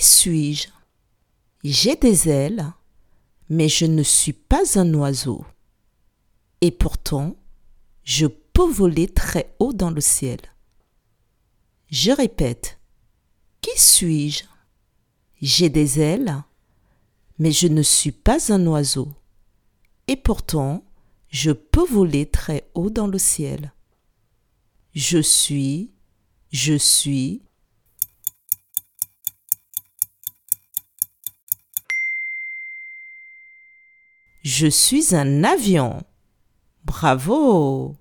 Suis-je? J'ai des ailes, mais je ne suis pas un oiseau. Et pourtant, je peux voler très haut dans le ciel. Je répète, qui suis-je? J'ai des ailes, mais je ne suis pas un oiseau. Et pourtant, je peux voler très haut dans le ciel. Je suis, je suis. Je suis un avion. Bravo